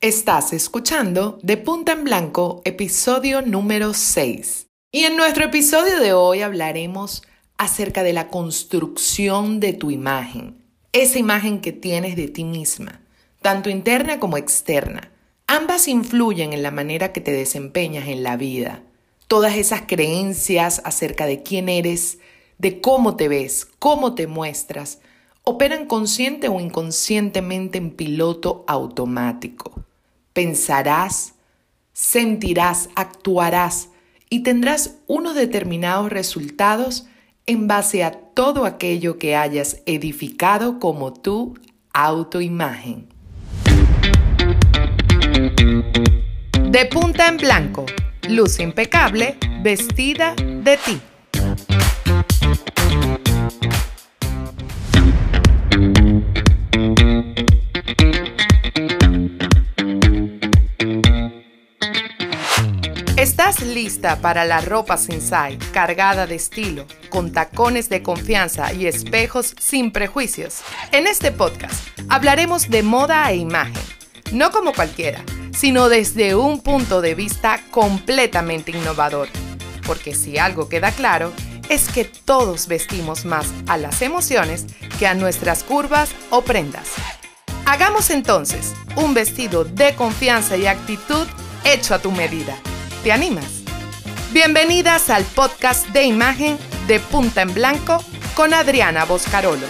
Estás escuchando De Punta en Blanco, episodio número 6. Y en nuestro episodio de hoy hablaremos acerca de la construcción de tu imagen, esa imagen que tienes de ti misma, tanto interna como externa. Ambas influyen en la manera que te desempeñas en la vida. Todas esas creencias acerca de quién eres, de cómo te ves, cómo te muestras, operan consciente o inconscientemente en piloto automático pensarás, sentirás, actuarás y tendrás unos determinados resultados en base a todo aquello que hayas edificado como tu autoimagen. De punta en blanco, luz impecable, vestida de ti. ¿Estás lista para la ropa sensai, cargada de estilo, con tacones de confianza y espejos sin prejuicios? En este podcast hablaremos de moda e imagen, no como cualquiera, sino desde un punto de vista completamente innovador. Porque si algo queda claro, es que todos vestimos más a las emociones que a nuestras curvas o prendas. Hagamos entonces un vestido de confianza y actitud hecho a tu medida. ¿Te animas? Bienvenidas al podcast de imagen de Punta en Blanco con Adriana Boscarolo.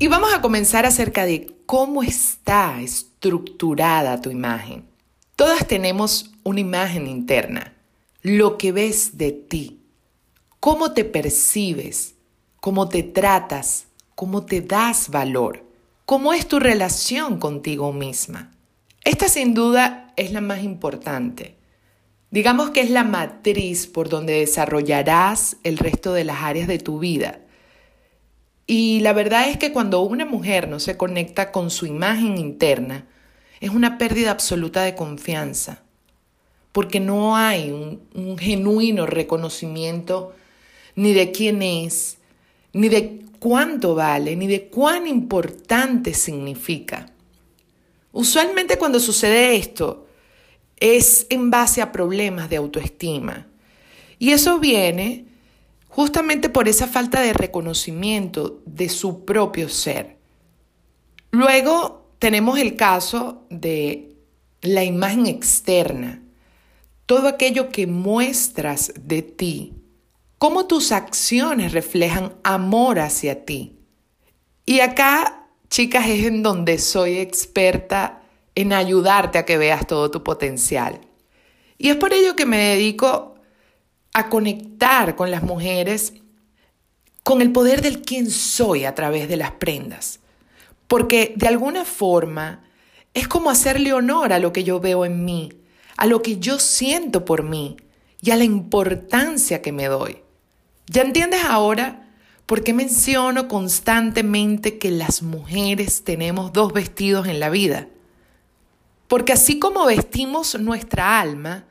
Y vamos a comenzar acerca de cómo está estructurada tu imagen. Todas tenemos una imagen interna, lo que ves de ti, cómo te percibes, cómo te tratas, cómo te das valor, cómo es tu relación contigo misma. Esta sin duda es la más importante. Digamos que es la matriz por donde desarrollarás el resto de las áreas de tu vida. Y la verdad es que cuando una mujer no se conecta con su imagen interna, es una pérdida absoluta de confianza, porque no hay un, genuino reconocimiento ni de quién es, ni de cuánto vale, ni de cuán importante significa. Usualmente cuando sucede esto, es en base a problemas de autoestima. Y eso viene justamente por esa falta de reconocimiento de su propio ser. Luego tenemos el caso de la imagen externa, todo aquello que muestras de ti, cómo tus acciones reflejan amor hacia ti. Y acá, chicas, es en donde soy experta en ayudarte a que veas todo tu potencial. Y es por ello que me dedico a conectar con las mujeres con el poder del quién soy a través de las prendas. Porque de alguna forma es como hacerle honor a lo que yo veo en mí, a lo que yo siento por mí y a la importancia que me doy. ¿Ya entiendes ahora por qué menciono constantemente que las mujeres tenemos dos vestidos en la vida? Porque así como vestimos nuestra alma,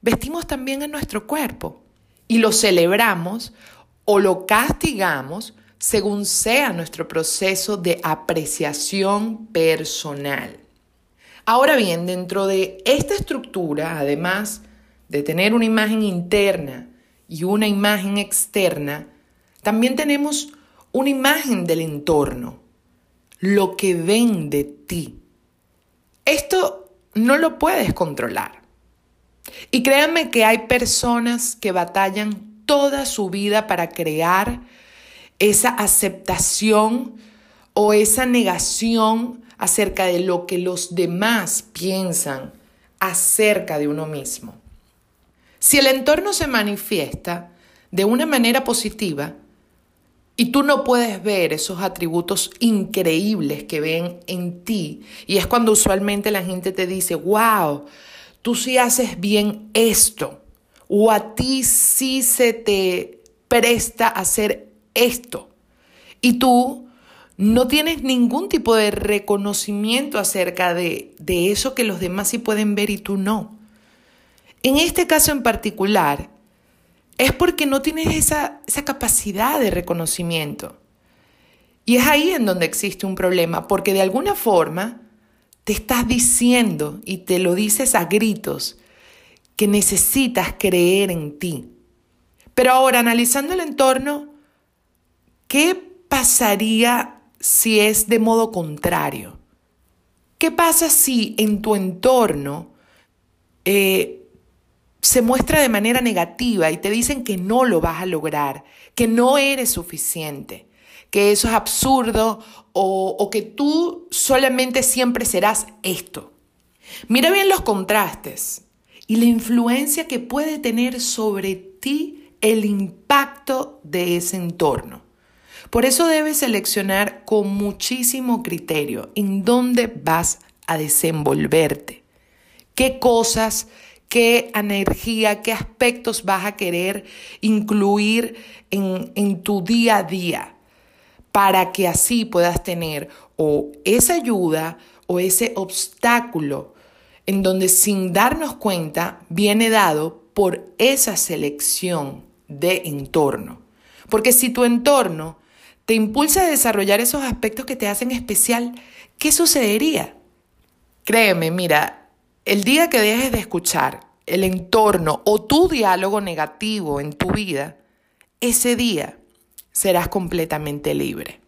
vestimos también en nuestro cuerpo y lo celebramos o lo castigamos según sea nuestro proceso de apreciación personal. Ahora bien, dentro de esta estructura, además de tener una imagen interna y una imagen externa, también tenemos una imagen del entorno, lo que ven de ti. Esto no lo puedes controlar. Y créanme que hay personas que batallan toda su vida para crear esa aceptación o esa negación acerca de lo que los demás piensan acerca de uno mismo. Si el entorno se manifiesta de una manera positiva, y tú no puedes ver esos atributos increíbles que ven en ti. Y es cuando usualmente la gente te dice, wow, tú sí haces bien esto. O a ti sí se te presta hacer esto. Y tú no tienes ningún tipo de reconocimiento acerca de, de eso que los demás sí pueden ver y tú no. En este caso en particular, es porque no tienes esa, esa capacidad de reconocimiento. Y es ahí en donde existe un problema, porque de alguna forma te estás diciendo y te lo dices a gritos que necesitas creer en ti. Pero ahora, analizando el entorno, ¿qué pasaría si es de modo contrario? ¿Qué pasa si en tu entorno eh, se muestra de manera negativa y te dicen que no lo vas a lograr, que no eres suficiente, que eso es absurdo o, que tú solamente siempre serás esto? Mira bien los contrastes y la influencia que puede tener sobre ti el impacto de ese entorno. Por eso debes seleccionar con muchísimo criterio en dónde vas a desenvolverte, qué cosas, qué energía, qué aspectos vas a querer incluir en, en tu día a día para que así puedas tener o esa ayuda o ese obstáculo en donde sin darnos cuenta viene dado por esa selección de entorno. Porque si tu entorno te impulsa a desarrollar esos aspectos que te hacen especial, ¿qué sucedería? Créeme, mira, el día que dejes de escuchar el entorno o tu diálogo negativo en tu vida, ese día serás completamente libre.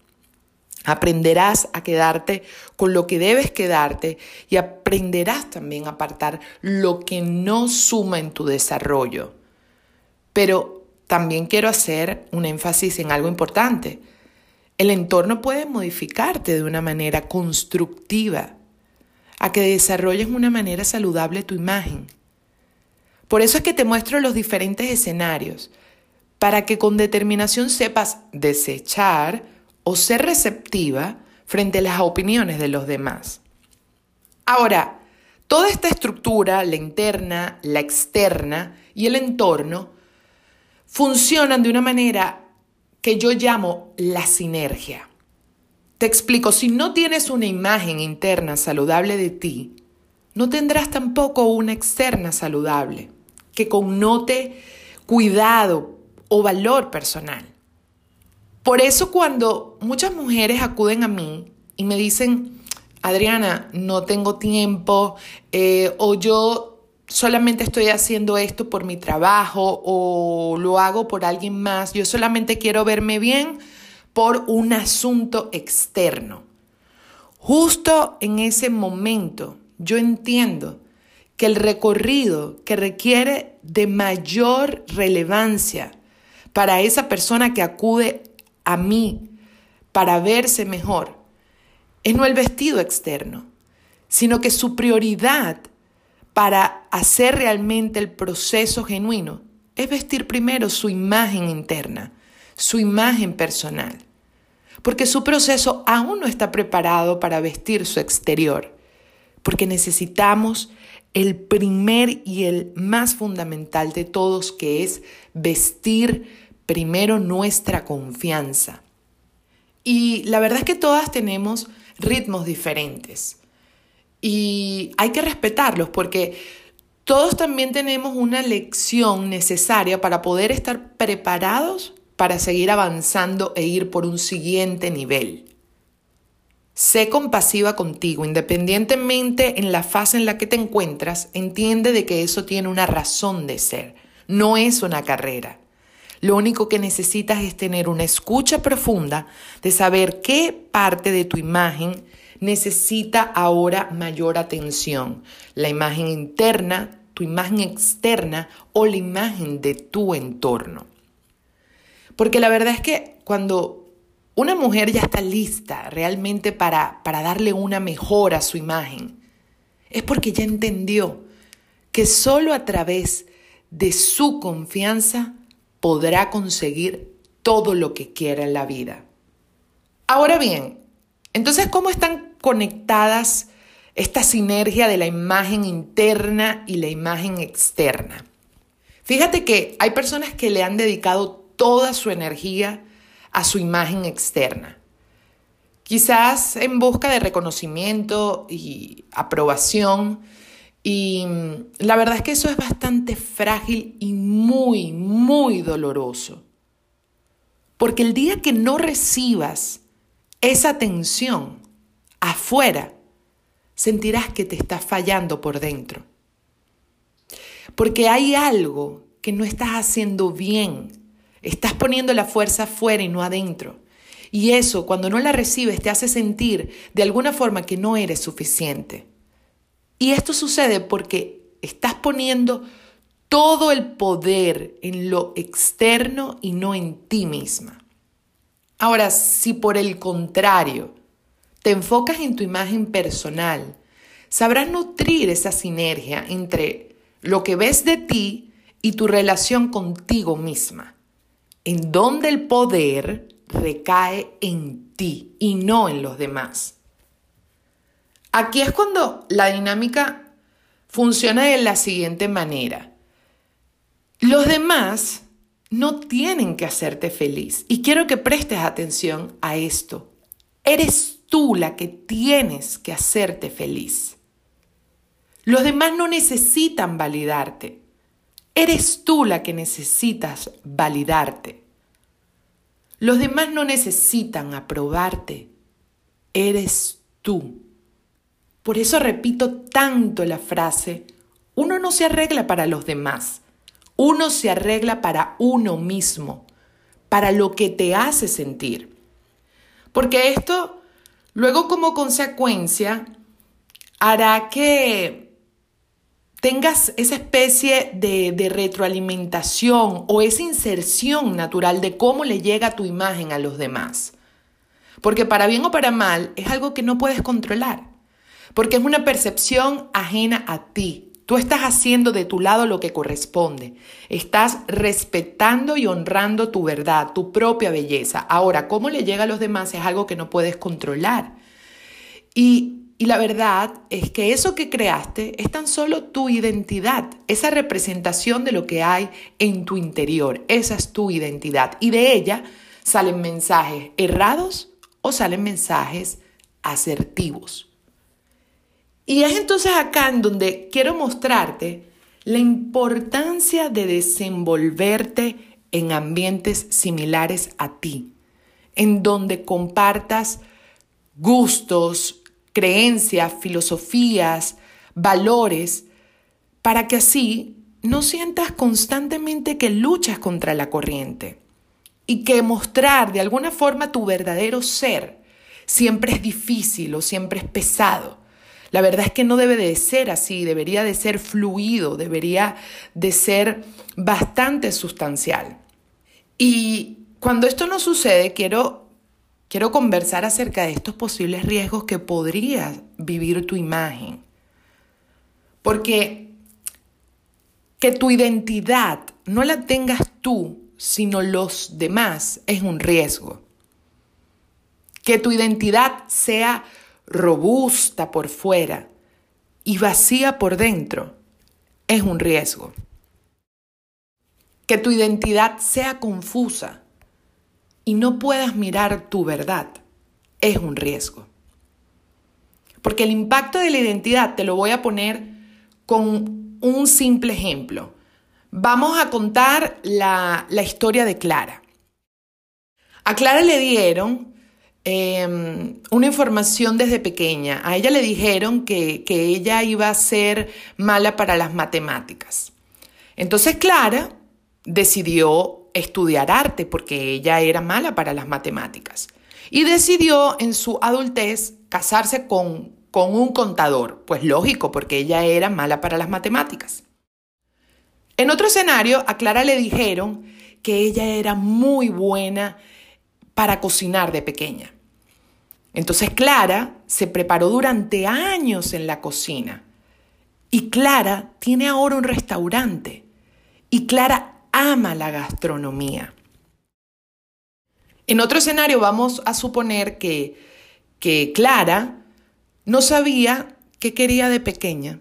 Aprenderás a quedarte con lo que debes quedarte y aprenderás también a apartar lo que no suma en tu desarrollo. Pero también quiero hacer un énfasis en algo importante. El entorno puede modificarte de una manera constructiva, a que desarrolles de una manera saludable tu imagen. Por eso es que te muestro los diferentes escenarios, para que con determinación sepas desechar o ser receptiva frente a las opiniones de los demás. Ahora, toda esta estructura, la interna, la externa y el entorno, funcionan de una manera que yo llamo la sinergia. Te explico, si no tienes una imagen interna saludable de ti, no tendrás tampoco una externa saludable que connote cuidado o valor personal. Por eso cuando muchas mujeres acuden a mí y me dicen, Adriana, no tengo tiempo, eh, o yo solamente estoy haciendo esto por mi trabajo, o lo hago por alguien más, yo solamente quiero verme bien por un asunto externo. Justo en ese momento yo entiendo que el recorrido que requiere de mayor relevancia para esa persona que acude a mí para verse mejor es no el vestido externo, sino que su prioridad para hacer realmente el proceso genuino es vestir primero su imagen interna, su imagen personal, porque su proceso aún no está preparado para vestir su exterior, porque necesitamos el primer y el más fundamental de todos, que es vestir primero nuestra confianza. Y la verdad es que todas tenemos ritmos diferentes. Y hay que respetarlos porque todos también tenemos una lección necesaria para poder estar preparados para seguir avanzando e ir por un siguiente nivel. Sé compasiva contigo, independientemente en la fase en la que te encuentras, entiende de que eso tiene una razón de ser, no es una carrera. Lo único que necesitas es tener una escucha profunda de saber qué parte de tu imagen necesita ahora mayor atención. La imagen interna, tu imagen externa o la imagen de tu entorno. Porque la verdad es que cuando una mujer ya está lista realmente para, para darle una mejora a su imagen, es porque ya entendió que solo a través de su confianza podrá conseguir todo lo que quiera en la vida. Ahora bien, entonces, ¿cómo están conectadas esta sinergia de la imagen interna y la imagen externa? Fíjate que hay personas que le han dedicado toda su energía a su imagen externa. Quizás en busca de reconocimiento y aprobación, y mm, la verdad es que eso es bastante frágil y muy, muy doloroso. Porque el día que no recibas esa tensión afuera, sentirás que te estás fallando por dentro. Porque hay algo que no estás haciendo bien. Estás poniendo la fuerza afuera y no adentro. Y eso, cuando no la recibes, te hace sentir de alguna forma que no eres suficiente. Y esto sucede porque estás poniendo todo el poder en lo externo y no en ti misma. Ahora, si por el contrario te enfocas en tu imagen personal, sabrás nutrir esa sinergia entre lo que ves de ti y tu relación contigo misma, en donde el poder recae en ti y no en los demás. Aquí es cuando la dinámica funciona de la siguiente manera. Los demás no tienen que hacerte feliz. Y quiero que prestes atención a esto. Eres tú la que tienes que hacerte feliz. Los demás no necesitan validarte. Eres tú la que necesitas validarte. Los demás no necesitan aprobarte. Eres tú. Por eso repito tanto la frase, uno no se arregla para los demás, uno se arregla para uno mismo, para lo que te hace sentir. Porque esto, luego como consecuencia, hará que tengas esa especie de, retroalimentación o esa inserción natural de cómo le llega tu imagen a los demás. Porque para bien o para mal es algo que no puedes controlar, porque es una percepción ajena a ti, Tú estás haciendo de tu lado lo que corresponde. Estás respetando y honrando tu verdad, tu propia belleza. Ahora, cómo le llega a los demás es algo que no puedes controlar. Y, y la verdad es que eso que creaste es tan solo tu identidad, esa representación de lo que hay en tu interior. Esa es tu identidad. Y de ella salen mensajes errados o salen mensajes asertivos. Y es entonces acá en donde quiero mostrarte la importancia de desenvolverte en ambientes similares a ti, en donde compartas gustos, creencias, filosofías, valores, para que así no sientas constantemente que luchas contra la corriente y que mostrar de alguna forma tu verdadero ser siempre es difícil o siempre es pesado. La verdad es que no debe de ser así, debería de ser fluido, debería de ser bastante sustancial. Y cuando esto no sucede, quiero, quiero conversar acerca de estos posibles riesgos que podría vivir tu imagen. Porque que tu identidad no la tengas tú, sino los demás, es un riesgo. Que tu identidad sea robusta por fuera y vacía por dentro, es un riesgo. Que tu identidad sea confusa y no puedas mirar tu verdad, es un riesgo. Porque el impacto de la identidad te lo voy a poner con un simple ejemplo. Vamos a contar la, la historia de Clara. A Clara le dieron Em, una información desde pequeña. A ella le dijeron que, que ella iba a ser mala para las matemáticas. Entonces Clara decidió estudiar arte porque ella era mala para las matemáticas. Y decidió en su adultez casarse con, con un contador. Pues lógico, porque ella era mala para las matemáticas. En otro escenario, a Clara le dijeron que ella era muy buena para cocinar de pequeña. Entonces Clara se preparó durante años en la cocina. Y Clara tiene ahora un restaurante. Y Clara ama la gastronomía. En otro escenario vamos a suponer que, que Clara no sabía qué quería de pequeña,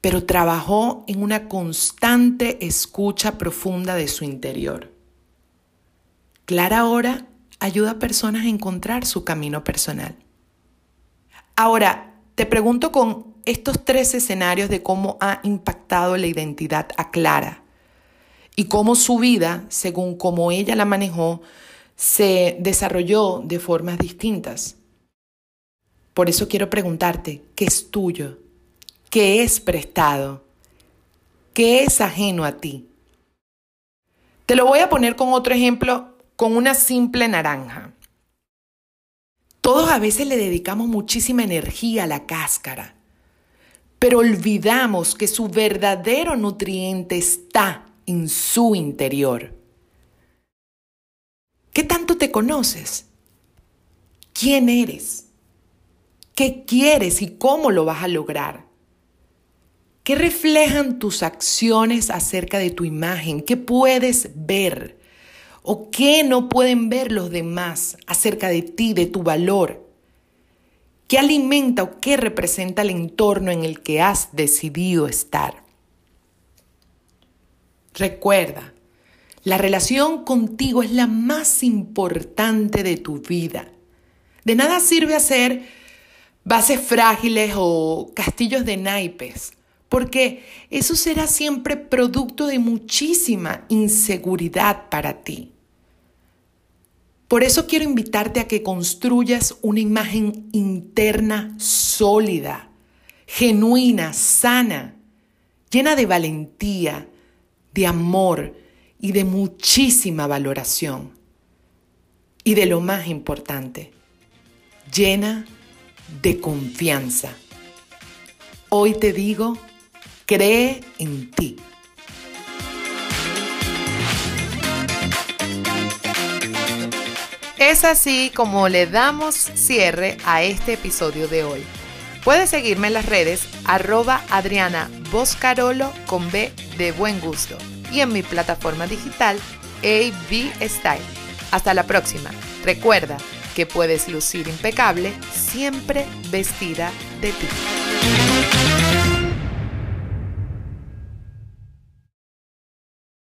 pero trabajó en una constante escucha profunda de su interior. Clara ahora ayuda a personas a encontrar su camino personal. Ahora, te pregunto con estos tres escenarios de cómo ha impactado la identidad a Clara y cómo su vida, según cómo ella la manejó, se desarrolló de formas distintas. Por eso quiero preguntarte, ¿qué es tuyo? ¿Qué es prestado? ¿Qué es ajeno a ti? Te lo voy a poner con otro ejemplo, con una simple naranja. Todos a veces le dedicamos muchísima energía a la cáscara, pero olvidamos que su verdadero nutriente está en su interior. ¿Qué tanto te conoces? ¿Quién eres? ¿Qué quieres y cómo lo vas a lograr? ¿Qué reflejan tus acciones acerca de tu imagen? ¿Qué puedes ver? ¿O qué no pueden ver los demás acerca de ti, de tu valor? ¿Qué alimenta o qué representa el entorno en el que has decidido estar? Recuerda, la relación contigo es la más importante de tu vida. De nada sirve hacer bases frágiles o castillos de naipes porque eso será siempre producto de muchísima inseguridad para ti. Por eso quiero invitarte a que construyas una imagen interna sólida, genuina, sana, llena de valentía, de amor y de muchísima valoración. Y de lo más importante, llena de confianza. Hoy te digo, Cree en ti. Es así como le damos cierre a este episodio de hoy. Puedes seguirme en las redes arroba Adriana Boscarolo con B de buen gusto y en mi plataforma digital AB Style. Hasta la próxima. Recuerda que puedes lucir impecable siempre vestida de ti.